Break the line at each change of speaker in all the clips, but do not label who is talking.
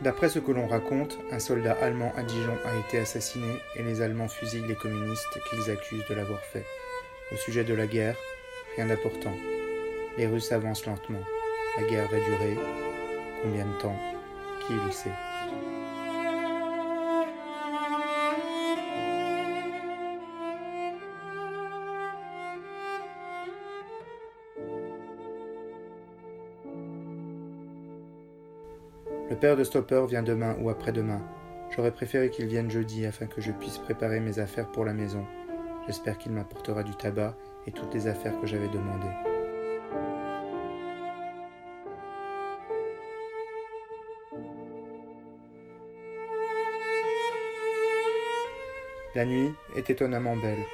D'après ce que l'on raconte, un soldat allemand à Dijon a été assassiné et les Allemands fusillent les communistes qu'ils accusent de l'avoir fait. Au sujet de la guerre, rien d'important. Les Russes avancent lentement. La guerre va durer. Combien de temps? Qui le sait? Le père de Stopper vient demain ou après-demain. J'aurais préféré qu'il vienne jeudi afin que je puisse préparer mes affaires pour la maison. J'espère qu'il m'apportera du tabac et toutes les affaires que j'avais demandées. La nuit est étonnamment belle.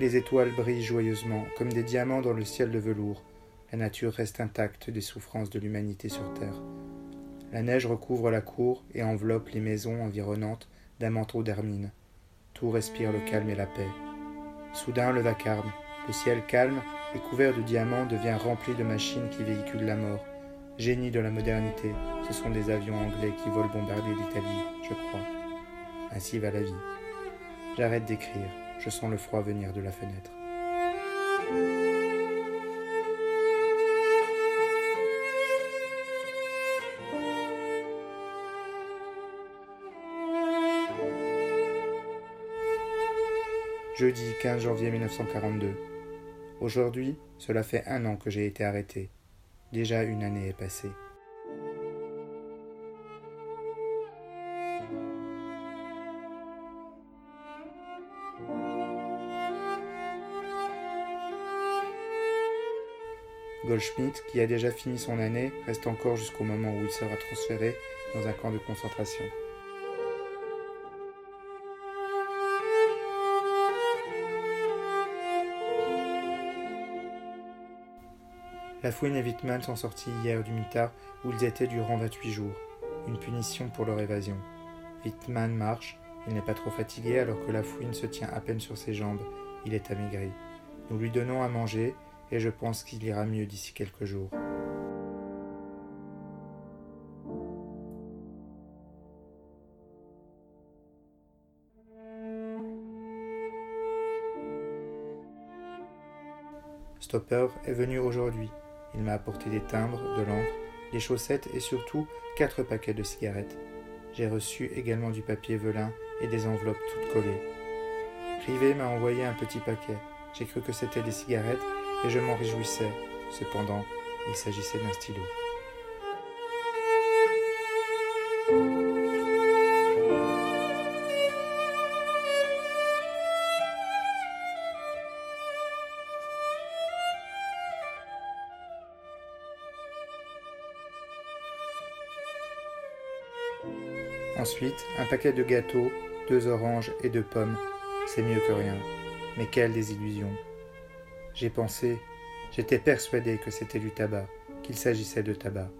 Les étoiles brillent joyeusement, comme des diamants dans le ciel de velours. La nature reste intacte des souffrances de l'humanité sur Terre. La neige recouvre la cour et enveloppe les maisons environnantes d'un manteau d'hermine. Tout respire le calme et la paix. Soudain le vacarme, le ciel calme et couvert de diamants devient rempli de machines qui véhiculent la mort. Génie de la modernité, ce sont des avions anglais qui volent bombarder l'Italie, je crois. Ainsi va la vie. J'arrête d'écrire, je sens le froid venir de la fenêtre. Jeudi 15 janvier 1942. Aujourd'hui, cela fait un an que j'ai été arrêté. Déjà une année est passée. Goldschmidt, qui a déjà fini son année, reste encore jusqu'au moment où il sera transféré dans un camp de concentration. La Fouine et Wittmann sont sortis hier du mitard où ils étaient durant 28 jours. Une punition pour leur évasion. Wittmann marche, il n'est pas trop fatigué alors que la Fouine se tient à peine sur ses jambes. Il est amaigri. Nous lui donnons à manger et je pense qu'il ira mieux d'ici quelques jours. Stopper est venu aujourd'hui. Il m'a apporté des timbres, de l'encre, des chaussettes et surtout quatre paquets de cigarettes. J'ai reçu également du papier velin et des enveloppes toutes collées. Rivet m'a envoyé un petit paquet. J'ai cru que c'était des cigarettes et je m'en réjouissais. Cependant, il s'agissait d'un stylo. Ensuite, un paquet de gâteaux, deux oranges et deux pommes. C'est mieux que rien. Mais quelle désillusion. J'ai pensé, j'étais persuadé que c'était du tabac, qu'il s'agissait de tabac.